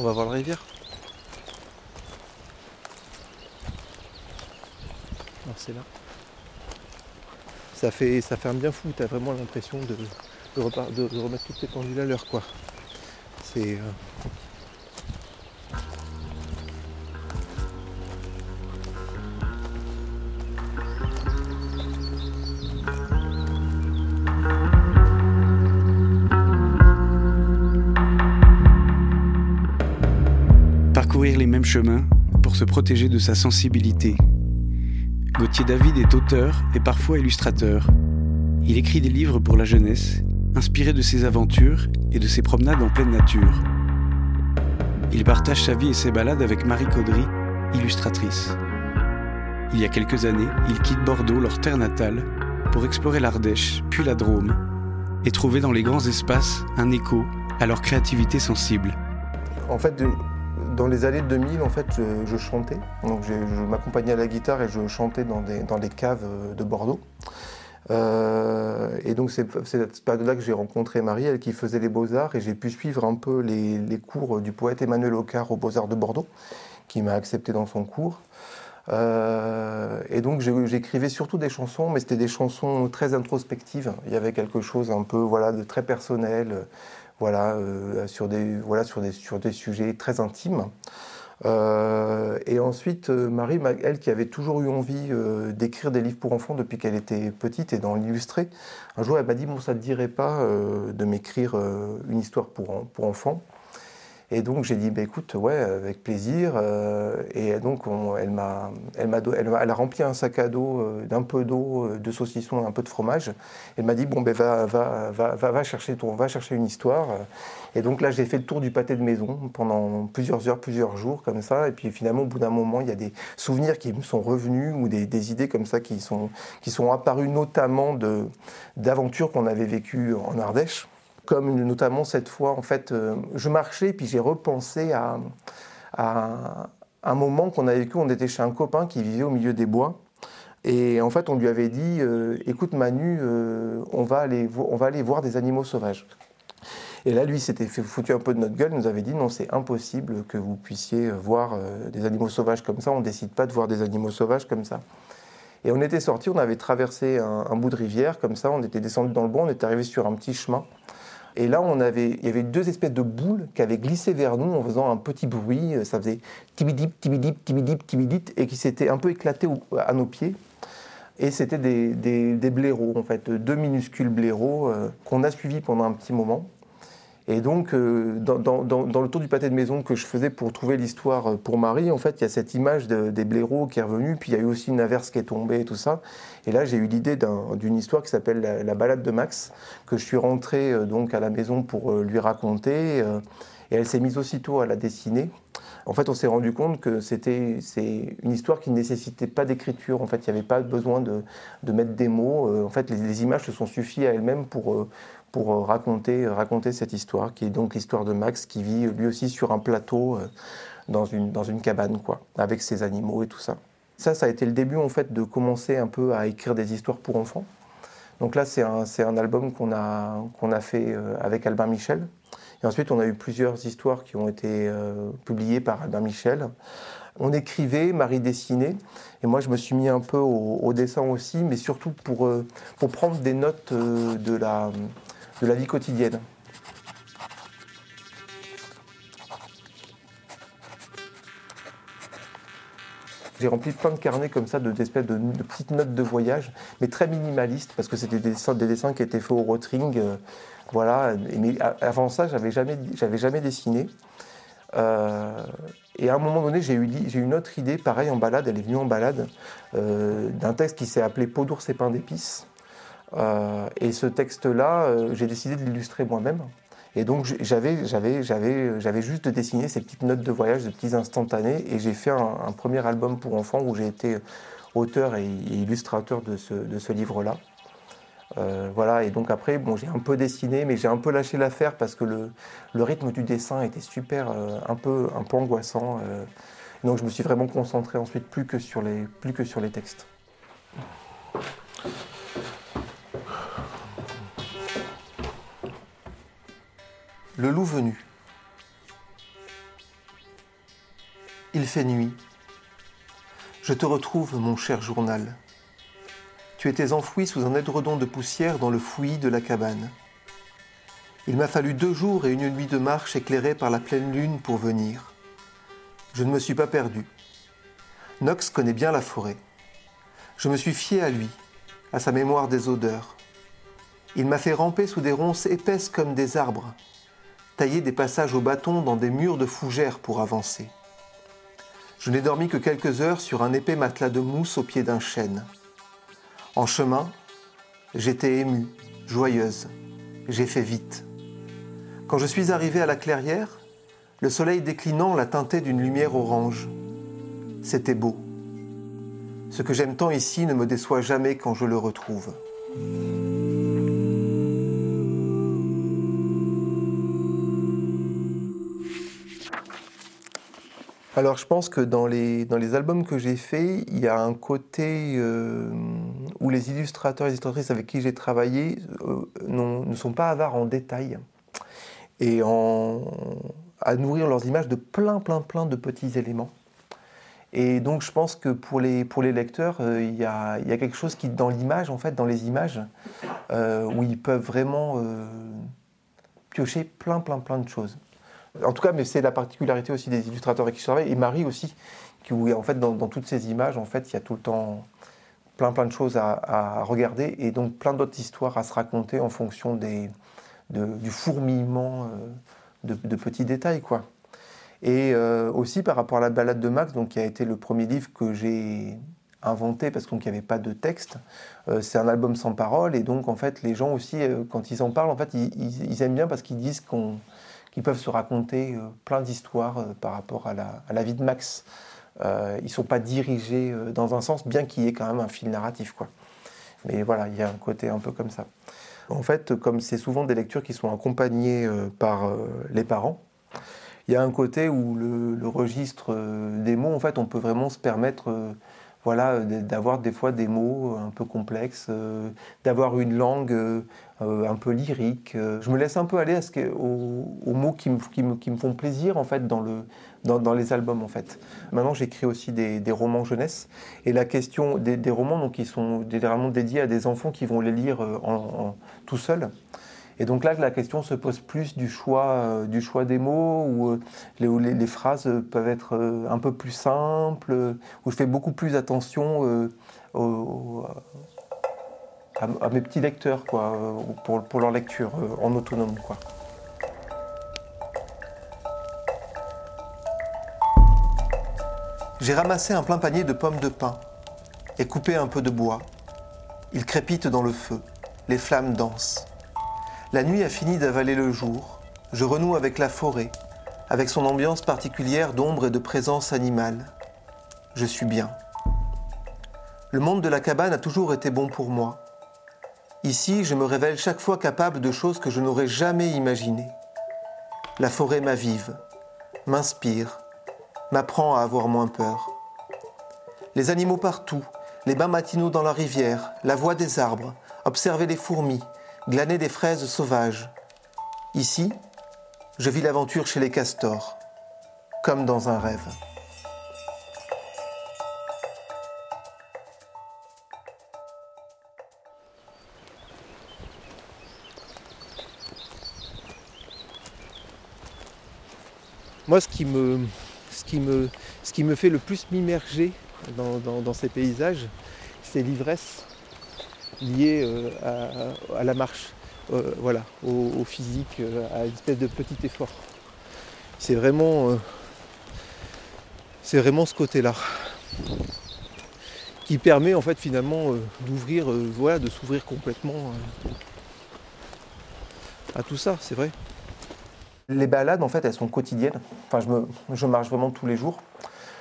On va voir la rivière. Alors c'est là. Ça fait, ça fait un bien fou, t'as vraiment l'impression de remettre toutes tes pendules à l'heure quoi. C'est. euh, Chemins pour se protéger de sa sensibilité. Gauthier David est auteur et parfois illustrateur. Il écrit des livres pour la jeunesse, inspirés de ses aventures et de ses promenades en pleine nature. Il partage sa vie et ses balades avec Marie Caudry, illustratrice. Il y a quelques années, il quitte Bordeaux, leur terre natale, pour explorer l'Ardèche, puis la Drôme, et trouver dans les grands espaces un écho à leur créativité sensible. En fait, dans les années 2000, en fait, je, chantais. Donc, je, m'accompagnais à la guitare et je chantais dans, des, dans les caves euh, de Bordeaux. Euh, et donc, c'est cette période-là que j'ai rencontré Marie, elle qui faisait les beaux-arts, et j'ai pu suivre un peu les, les cours du poète Emmanuel Ocard aux Beaux-Arts de Bordeaux, qui m'a accepté dans son cours. Euh, et donc j'écrivais surtout des chansons, mais c'était des chansons très introspectives. Il y avait quelque chose un peu voilà de très personnel, voilà euh, sur des voilà sur des sur des sujets très intimes. Euh, et ensuite euh, Marie, m'a- elle qui avait toujours eu envie d'écrire des livres pour enfants depuis qu'elle était petite et dans l'illustrer, un jour elle m'a dit bon ça te dirait pas de m'écrire une histoire pour enfants? Et donc j'ai dit, bah, écoute, ouais, avec plaisir. Euh, et donc on- elle, m'a, elle, m'a, elle, elle a rempli un sac à dos euh, d'un peu d'eau, euh, de saucisson, un peu de fromage. Elle m'a dit, bon, ben va, va, va, va, va chercher ton, va chercher une histoire. Et donc là, j'ai fait le tour du pâté de maison pendant plusieurs heures, plusieurs jours, comme ça. Et puis finalement, au bout d'un moment, il y a des souvenirs qui me sont revenus ou des, des idées comme ça qui sont, qui sont apparues, notamment de, d'aventures qu'on avait vécues en Ardèche comme notamment cette fois, en fait, euh, je marchais puis j'ai repensé à, un moment qu'on a vécu. On était chez un copain qui vivait au milieu des bois. Et en fait, on lui avait dit euh, Écoute, Manu, euh, on, va aller on va aller voir des animaux sauvages. Et là, lui, s'était foutu un peu de notre gueule, nous avait dit Non, c'est impossible que vous puissiez voir des animaux sauvages comme ça. On ne décide pas de voir des animaux sauvages comme ça. Et on était sortis, on avait traversé un, un bout de rivière comme ça, on était descendu dans le bois, on était arrivé sur un petit chemin. Et là, on avait, il y avait deux espèces de boules qui avaient glissé vers nous en faisant un petit bruit. Ça faisait tibidip, tibidip, tibidip, tibidip, et qui s'étaient un peu éclatés au- à nos pieds. Et c'était des, des, des blaireaux, en fait, deux minuscules blaireaux euh, qu'on a suivis pendant un petit moment. Et donc, euh, dans, le tour du pâté de maison que je faisais pour trouver l'histoire euh, pour Marie, en fait, il y a cette image de- des blaireaux qui est revenue, puis il y a eu aussi une averse qui est tombée et tout ça. Et là, j'ai eu l'idée d'un- d'une histoire qui s'appelle la, La balade de Max, que je suis rentré euh, donc à la maison pour lui raconter. et elle s'est mise aussitôt à la dessiner. En fait, on s'est rendu compte que c'était une histoire qui ne nécessitait pas d'écriture. En fait, il n'y avait pas besoin de, mettre des mots. En fait, les, les images se sont suffies à elles-mêmes pour, pour euh, raconter, raconter cette histoire, qui est donc l'histoire de Max qui vit lui aussi sur un plateau euh, dans, une, dans une cabane, quoi, avec ses animaux et tout ça. Ça, ça a été le début en fait de commencer un peu à écrire des histoires pour enfants. Donc là, c'est un, un album qu'on a, qu'on a fait euh, avec Albin Michel. Et ensuite, on a eu plusieurs histoires qui ont été euh, publiées par Albin Michel. On écrivait, Marie dessinait, et moi je me suis mis un peu au, dessin aussi, mais surtout pour, euh, pour prendre des notes euh, de, la, de la vie quotidienne. J'ai rempli plein de carnets comme ça, de, d'espèces de, petites notes de voyage, mais très minimalistes, parce que c'était des dessins, des dessins qui étaient faits au rotring. euh, voilà. Mais avant ça, j'avais jamais, jamais dessiné. Euh, et à un moment donné, j'ai eu, li- j'ai eu une autre idée, pareil en balade, elle est venue en balade, euh, d'un texte qui s'est appelé Peau d'ours et pain d'épices. Euh, et ce texte-là, euh, j'ai décidé de l'illustrer moi-même. Et donc j'avais, j'avais, j'avais, j'avais juste dessiné ces petites notes de voyage, ces petits instantanés, et j'ai fait un, premier album pour enfants où j'ai été auteur et, illustrateur de ce, de livre-là. Euh, voilà, et donc après, bon, j'ai un peu dessiné, mais j'ai un peu lâché l'affaire parce que le, rythme du dessin était super, un, peu, un peu angoissant. donc je me suis vraiment concentré ensuite plus que sur les, plus que sur les textes. Le loup venu. Il fait nuit. Je te retrouve, mon cher journal. Tu étais enfoui sous un édredon de poussière dans le fouillis de la cabane. Il m'a fallu deux jours et une nuit de marche éclairée par la pleine lune pour venir. Je ne me suis pas perdu. Knox connaît bien la forêt. Je me suis fié à lui, à sa mémoire des odeurs. Il m'a fait ramper sous des ronces épaisses comme des arbres, tailler des passages au bâton dans des murs de fougères pour avancer. Je n'ai dormi que quelques heures sur un épais matelas de mousse au pied d'un chêne. En chemin, j'étais émue, joyeuse. J'ai fait vite. Quand je suis arrivé à la clairière, le soleil déclinant l'a teinté d'une lumière orange. C'était beau. Ce que j'aime tant ici ne me déçoit jamais quand je le retrouve. Alors je pense que dans les, les albums que j'ai faits, il y a un côté euh, où les illustrateurs et illustratrices avec qui j'ai travaillé euh, ne sont pas avares en détails et en, à nourrir leurs images de plein plein plein de petits éléments. Et donc je pense que pour les, les lecteurs, euh, il, y a, quelque chose qui, dans l'image, en fait, dans les images, où ils peuvent vraiment piocher plein plein plein de choses. En tout cas, mais c'est la particularité aussi des illustrateurs avec qui je travaille, et Marie aussi, qui, où en fait, dans, toutes ces images, en fait, il y a tout le temps plein plein de choses à, regarder et donc plein d'autres histoires à se raconter en fonction des, du fourmillement euh, de, petits détails, quoi. Et euh, aussi par rapport à la balade de Max, donc qui a été le premier livre que j'ai inventé parce qu'il n'y avait pas de texte. Euh, c'est un album sans parole et donc en fait les gens aussi quand ils en parlent en fait ils aiment bien parce qu'ils disent qu'on qui peuvent se raconter euh, plein d'histoires euh, par rapport à la, vie de Max. Euh, ils ne sont pas dirigés dans un sens, bien qu'il y ait quand même un fil narratif. Quoi. Mais voilà, il y a un côté un peu comme ça. En fait, comme c'est souvent des lectures qui sont accompagnées par les parents, il y a un côté où le, registre des mots, en fait, on peut vraiment se permettre voilà, euh, d'avoir des fois des mots euh, un peu complexes, euh, d'avoir une langue un peu lyrique. Je me laisse un peu aller à ce que, aux, mots qui me, font plaisir en fait dans, le, dans, dans les albums en fait. Maintenant j'écris aussi des, romans jeunesse et la question des, romans qui sont généralement dédiés à des enfants qui vont les lire en, tout seuls. Et donc là, la question se pose plus du choix, euh, du choix des mots, où, euh, les, phrases peuvent être euh, un peu plus simples, où je fais beaucoup plus attention à, mes petits lecteurs, quoi, pour, pour leur lecture en autonome. Quoi. J'ai ramassé un plein panier de pommes de pin et coupé un peu de bois. Il crépite dans le feu, les flammes dansent. La nuit a fini d'avaler le jour. Je renoue avec la forêt, avec son ambiance particulière d'ombre et de présence animale. Je suis bien. Le monde de la cabane a toujours été bon pour moi. Ici, je me révèle chaque fois capable de choses que je n'aurais jamais imaginées. La forêt m'avive, m'inspire, m'apprend à avoir moins peur. Les animaux partout, les bains matinaux dans la rivière, la voix des arbres, observer les fourmis, glaner des fraises sauvages. Ici, je vis l'aventure chez les castors, comme dans un rêve. Moi, ce qui me, fait le plus m'immerger dans ces paysages, c'est l'ivresse lié euh, à, la marche, euh, voilà, au, physique, euh, à une espèce de petit effort. C'est vraiment, vraiment ce côté-là qui permet en fait finalement d'ouvrir, voilà, de s'ouvrir complètement à tout ça, c'est vrai. Les balades en fait elles sont quotidiennes. Enfin je, je marche vraiment tous les jours.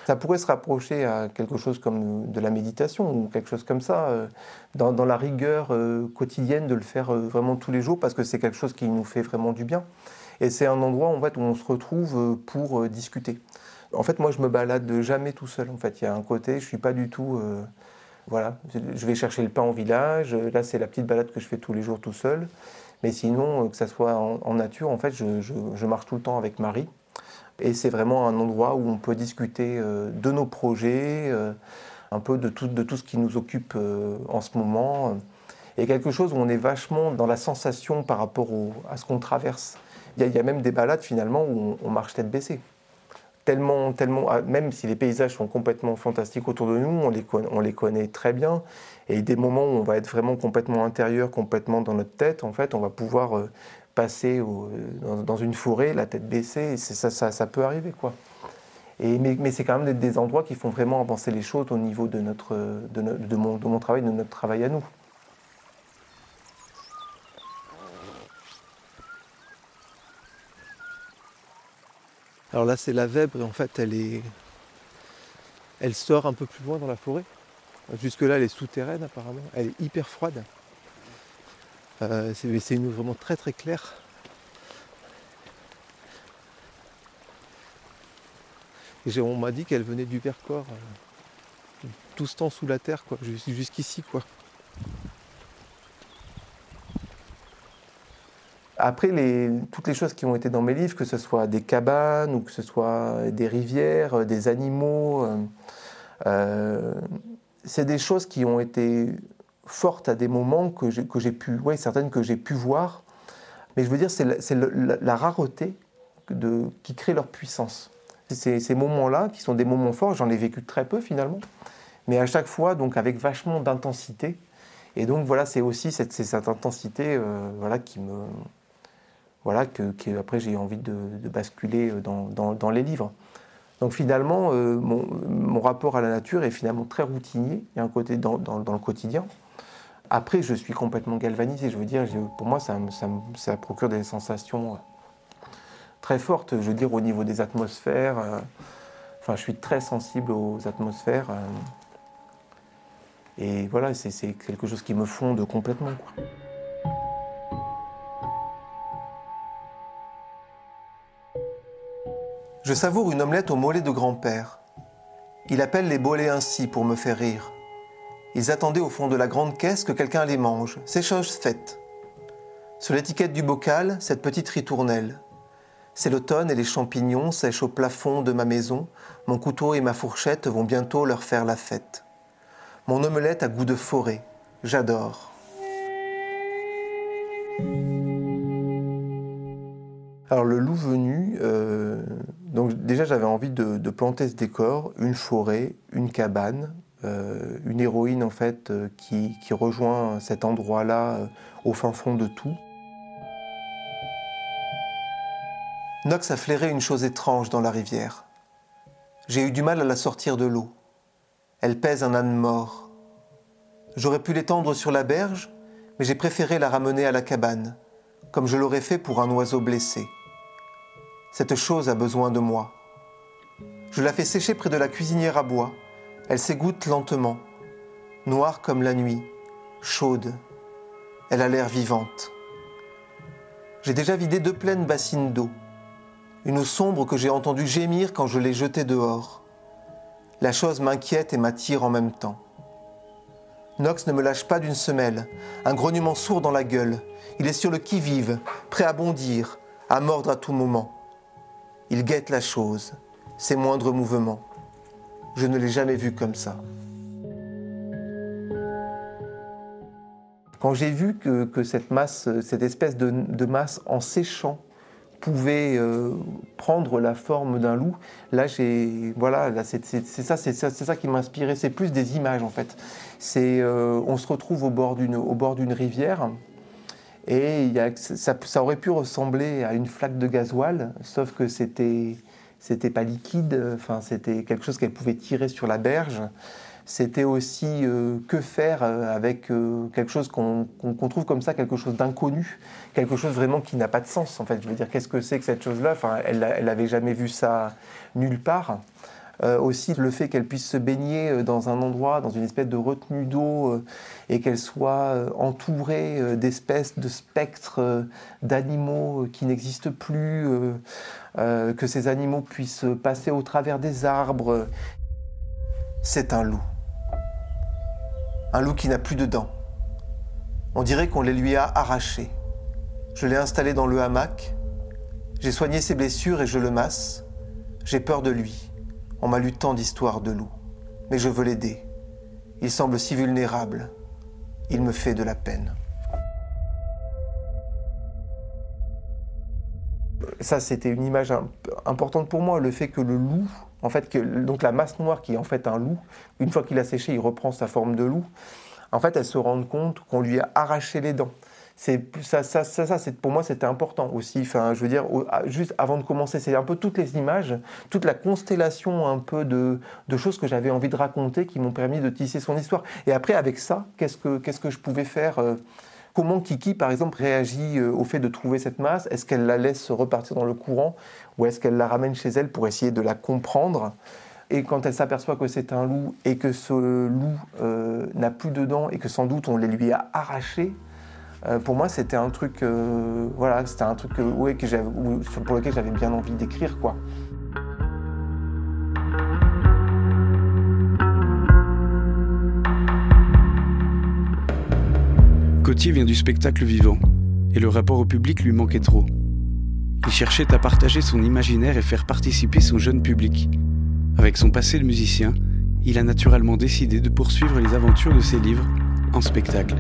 Ça pourrait se rapprocher à quelque chose comme de la méditation ou quelque chose comme ça, euh, dans, la rigueur euh, quotidienne de le faire euh, vraiment tous les jours parce que c'est quelque chose qui nous fait vraiment du bien. Et c'est un endroit en où on se retrouve pour discuter. En fait, moi, je me balade jamais tout seul. En fait, il y a un côté, je suis pas du tout. voilà, je vais chercher le pain au village. Là, c'est la petite balade que je fais tous les jours tout seul. Mais sinon, que ça soit en, nature, en fait, je, marche tout le temps avec Marie. Et c'est vraiment un endroit où on peut discuter de nos projets, un peu de tout, de tout ce qui nous occupe en ce moment. Et quelque chose où on est vachement dans la sensation par rapport à ce qu'on traverse. Il y, a même des balades finalement où on, marche tête baissée. Tellement, tellement, ah, même si les paysages sont complètement fantastiques autour de nous, on les connaît très bien. Et des moments où on va être vraiment complètement intérieur, complètement dans notre tête, en fait, on va pouvoir passer dans, une forêt, la tête baissée. Et ça, peut arriver, quoi. Mais, c'est quand même des, endroits qui font vraiment avancer les choses au niveau de, mon, de mon travail, de notre travail à nous. Alors là, c'est la vèbre et en fait, elle est, elle sort un peu plus loin dans la forêt. Jusque là, elle est souterraine apparemment. Elle est hyper froide. Euh, c'est une vraiment très très claire. On m'a dit qu'elle venait du Vercors, euh, tout ce temps sous la terre, jusqu'ici, quoi. Après, toutes les choses qui ont été dans mes livres, que ce soit des cabanes ou que ce soit des rivières, euh, des animaux, c'est des choses qui ont été fortes à des moments que j'ai pu, ouais, certaines que j'ai pu voir. Mais je veux dire, c'est la, rareté qui crée leur puissance. Ces moments-là qui sont des moments forts, j'en ai vécu très peu finalement, mais à chaque fois, donc avec vachement d'intensité. Et donc voilà, c'est aussi cette, cette intensité voilà, qui me, voilà, que, après j'ai envie de, basculer euh, dans, les livres. Donc finalement, euh, mon, rapport à la nature est finalement très routinier, il y a un côté dans, le quotidien. Après, je suis complètement galvanisé, je veux dire, pour moi, ça, procure des sensations euh, très fortes, je veux dire, au niveau des atmosphères. Enfin, je suis très sensible aux atmosphères. Et voilà, c'est quelque chose qui me fonde complètement. Je savoure une omelette au mollet de grand-père. Il appelle les bolets ainsi pour me faire rire. Ils attendaient au fond de la grande caisse que quelqu'un les mange. C'est chose faite. Sur l'étiquette du bocal, cette petite ritournelle. C'est l'automne et les champignons sèchent au plafond de ma maison. Mon couteau et ma fourchette vont bientôt leur faire la fête. Mon omelette a goût de forêt. J'adore. Alors le loup venu, euh, donc déjà j'avais envie de, planter ce décor, une forêt, une cabane, une héroïne en fait euh, qui, rejoint cet endroit-là au fin fond de tout. Nox a flairé une chose étrange dans la rivière. J'ai eu du mal à la sortir de l'eau. Elle pèse un âne mort. J'aurais pu l'étendre sur la berge, mais j'ai préféré la ramener à la cabane, comme je l'aurais fait pour un oiseau blessé. Cette chose a besoin de moi. Je la fais sécher près de la cuisinière à bois. Elle s'égoutte lentement, noire comme la nuit, chaude. Elle a l'air vivante. J'ai déjà vidé deux pleines bassines d'eau. Une eau sombre que j'ai entendu gémir quand je l'ai jetée dehors. La chose m'inquiète et m'attire en même temps. Nox ne me lâche pas d'une semelle, un grognement sourd dans la gueule. Il est sur le qui-vive, prêt à bondir, à mordre à tout moment. Il guette la chose, ses moindres mouvements. Je ne l'ai jamais vu comme ça. Quand j'ai vu que, cette masse, cette espèce de, masse en séchant pouvait euh, prendre la forme d'un loup, là j'ai voilà, c'est ça, c'est ça, qui m'a inspiré. C'est plus des images en fait. C'est, euh, on se retrouve au bord d'une, au bord d'une rivière et ça, aurait pu ressembler à une flaque de gasoil, sauf que c'était c'était pas liquide, enfin c'était quelque chose qu'elle pouvait tirer sur la berge. C'était aussi euh, que faire euh, avec euh, quelque chose qu'on trouve comme ça, quelque chose d'inconnu, quelque chose vraiment qui n'a pas de sens en fait. Je veux dire, qu'est-ce que c'est que cette chose-là? Enfin, elle n'avait jamais vu ça nulle part. Euh, aussi le fait qu'elle puisse se baigner euh, dans un endroit, dans une espèce de retenue d'eau, euh, et qu'elle soit entourée d'espèces de spectres d'animaux qui n'existent plus, que ces animaux puissent passer au travers des arbres. C'est un loup. Un loup qui n'a plus de dents. On dirait qu'on les lui a arrachées. Je l'ai installé dans le hamac. J'ai soigné ses blessures et je le masse. J'ai peur de lui. On m'a lu tant d'histoires de loups. Mais je veux l'aider. Il semble si vulnérable. Il me fait de la peine. Ça, c'était une image importante pour moi, le fait que le loup, en fait, que, donc la masse noire qui est en fait un loup, une fois qu'il a séché, il reprend sa forme de loup. En fait, elle se rend compte qu'on lui a arraché les dents c'est ça, pour moi c'était important aussi. Je veux dire, juste avant de commencer, c'est un peu toutes les images, toute la constellation un peu de, choses que j'avais envie de raconter qui m'ont permis de tisser son histoire. Et après, avec ça, qu'est-ce que qu'est-ce que je pouvais faire euh, Comment Kiki, par exemple, réagit euh, au fait de trouver cette masse? Est-ce qu'elle la laisse repartir dans le courant ou est-ce qu'elle la ramène chez elle pour essayer de la comprendre? Et quand elle s'aperçoit que c'est un loup et que ce loup euh, n'a plus de dents et que sans doute on les lui a arrachés, euh, pour moi, c'était un truc, euh, que pour lequel j'avais bien envie d'écrire, quoi. Cotier vient du spectacle vivant, et le rapport au public lui manquait trop. Il cherchait à partager son imaginaire et faire participer son jeune public. Avec son passé de musicien, il a naturellement décidé de poursuivre les aventures de ses livres en spectacle.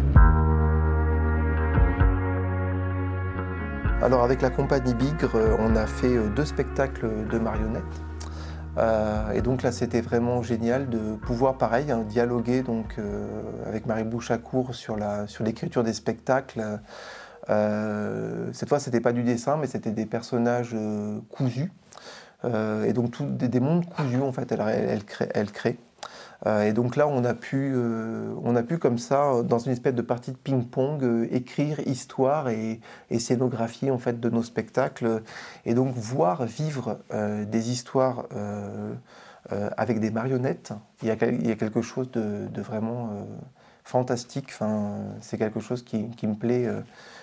Alors avec la compagnie Bigre, euh, on a fait euh, deux spectacles de marionnettes. Euh, et donc là, c'était vraiment génial de pouvoir, pareil, hein, dialoguer donc, avec Marie Bouchacourt sur, l'écriture des spectacles. cette fois, c'était pas du dessin, mais c'était des personnages cousus. et donc, des, mondes cousus, en fait, elle crée. Euh, et donc là, on a, pu, euh, on a pu comme ça, dans une espèce de partie de ping-pong, euh, écrire histoire et, scénographie en fait de nos spectacles, et donc voir vivre des histoires avec des marionnettes. Il y a, quelque chose de, vraiment fantastique. Enfin, c'est quelque chose qui, me plaît.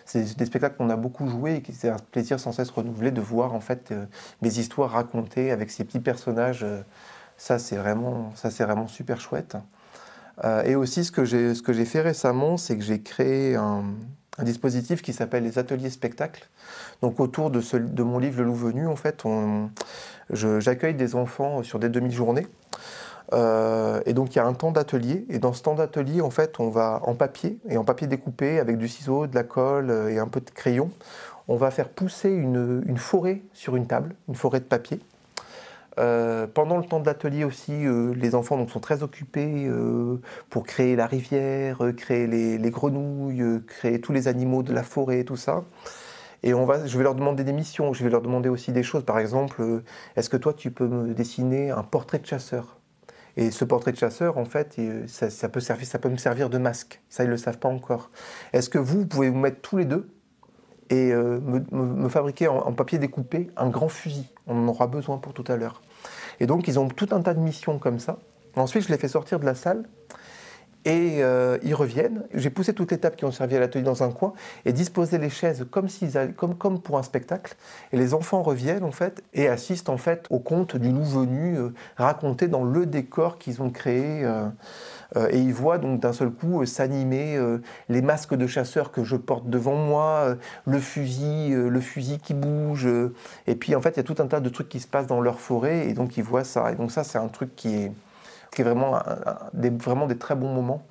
C'est des spectacles qu'on a beaucoup joués et c'est un plaisir sans cesse renouvelé de voir en fait mes histoires racontées avec ces petits personnages. Ça, c'est vraiment, vraiment super chouette. Euh, et aussi, ce que j'ai, fait récemment, c'est que j'ai créé un, dispositif qui s'appelle les ateliers spectacles. Donc, autour de, ce, de mon livre Le Loup Venu, en fait, j'accueille des enfants sur des demi-journées. Euh, et donc, il y a un temps d'atelier. Et dans ce temps d'atelier, en fait, on va en papier, et en papier découpé, avec du ciseau, de la colle et un peu de crayon, on va faire pousser une forêt sur une table, une forêt de papier. Euh, pendant le temps de l'atelier aussi, euh, les enfants sont très occupés euh, pour créer la rivière, créer les, grenouilles, créer tous les animaux de la forêt, tout ça. Et on va, je vais leur demander des missions, je vais leur demander aussi des choses. Par exemple, est-ce que toi tu peux me dessiner un portrait de chasseur? Et ce portrait de chasseur, en fait, ça, peut me servir de masque. Ça, ils ne le savent pas encore. Est-ce que vous pouvez vous mettre tous les deux et me, fabriquer en, papier découpé un grand fusil? On en aura besoin pour tout à l'heure. Et donc, ils ont tout un tas de missions comme ça. Ensuite, je les fais sortir de la salle et euh, ils reviennent. J'ai poussé toutes les tables qui ont servi à l'atelier dans un coin et disposé les chaises comme, comme, comme pour un spectacle. Et les enfants reviennent en fait et assistent en fait au conte du loup venu euh, raconté dans le décor qu'ils ont créé. Euh, et ils voient donc d'un seul coup euh, s'animer euh, les masques de chasseurs que je porte devant moi, le fusil, le fusil qui bouge. et puis en fait, il y a tout un tas de trucs qui se passent dans leur forêt et donc ils voient ça. Et donc ça, c'est un truc qui est, vraiment, des, vraiment des très bons moments,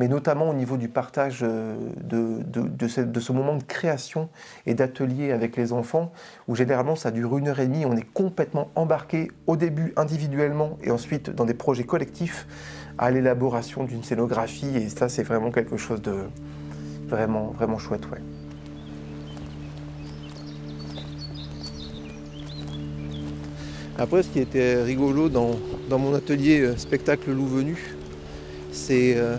mais notamment au niveau du partage de, ce, de ce, moment de création et d'atelier avec les enfants, où généralement ça dure une heure et demie, on est complètement embarqué au début individuellement et ensuite dans des projets collectifs à l'élaboration d'une scénographie. Et ça, c'est vraiment quelque chose de vraiment, vraiment chouette. Ouais. Après, ce qui était rigolo dans, mon atelier euh, spectacle loup venu, c'est euh,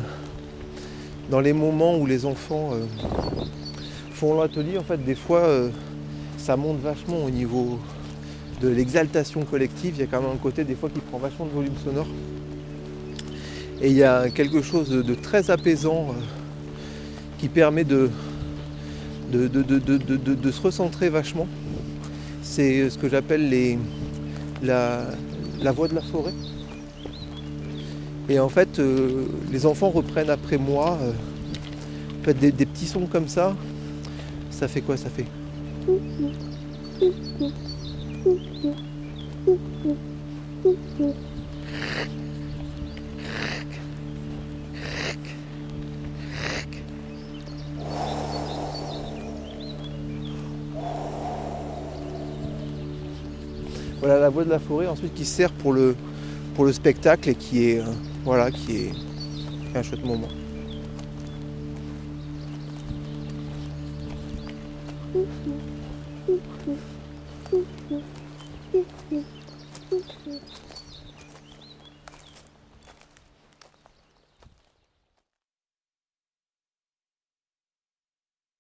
dans les moments où les enfants euh, font l'atelier, en fait, des fois, ça monte vachement au niveau de l'exaltation collective. Il y a quand même un côté, des fois, qui prend vachement de volume sonore. Et il y a quelque chose de très apaisant euh, qui permet de, de, se recentrer vachement. C'est ce que j'appelle la, la voix de la forêt. Et en fait, euh, les enfants reprennent après moi euh, des, des, petits sons comme ça. Ça fait quoi Ça fait? La voix de la forêt ensuite qui sert pour le, pour le spectacle et qui est, euh, voilà, qui est un chouette moment.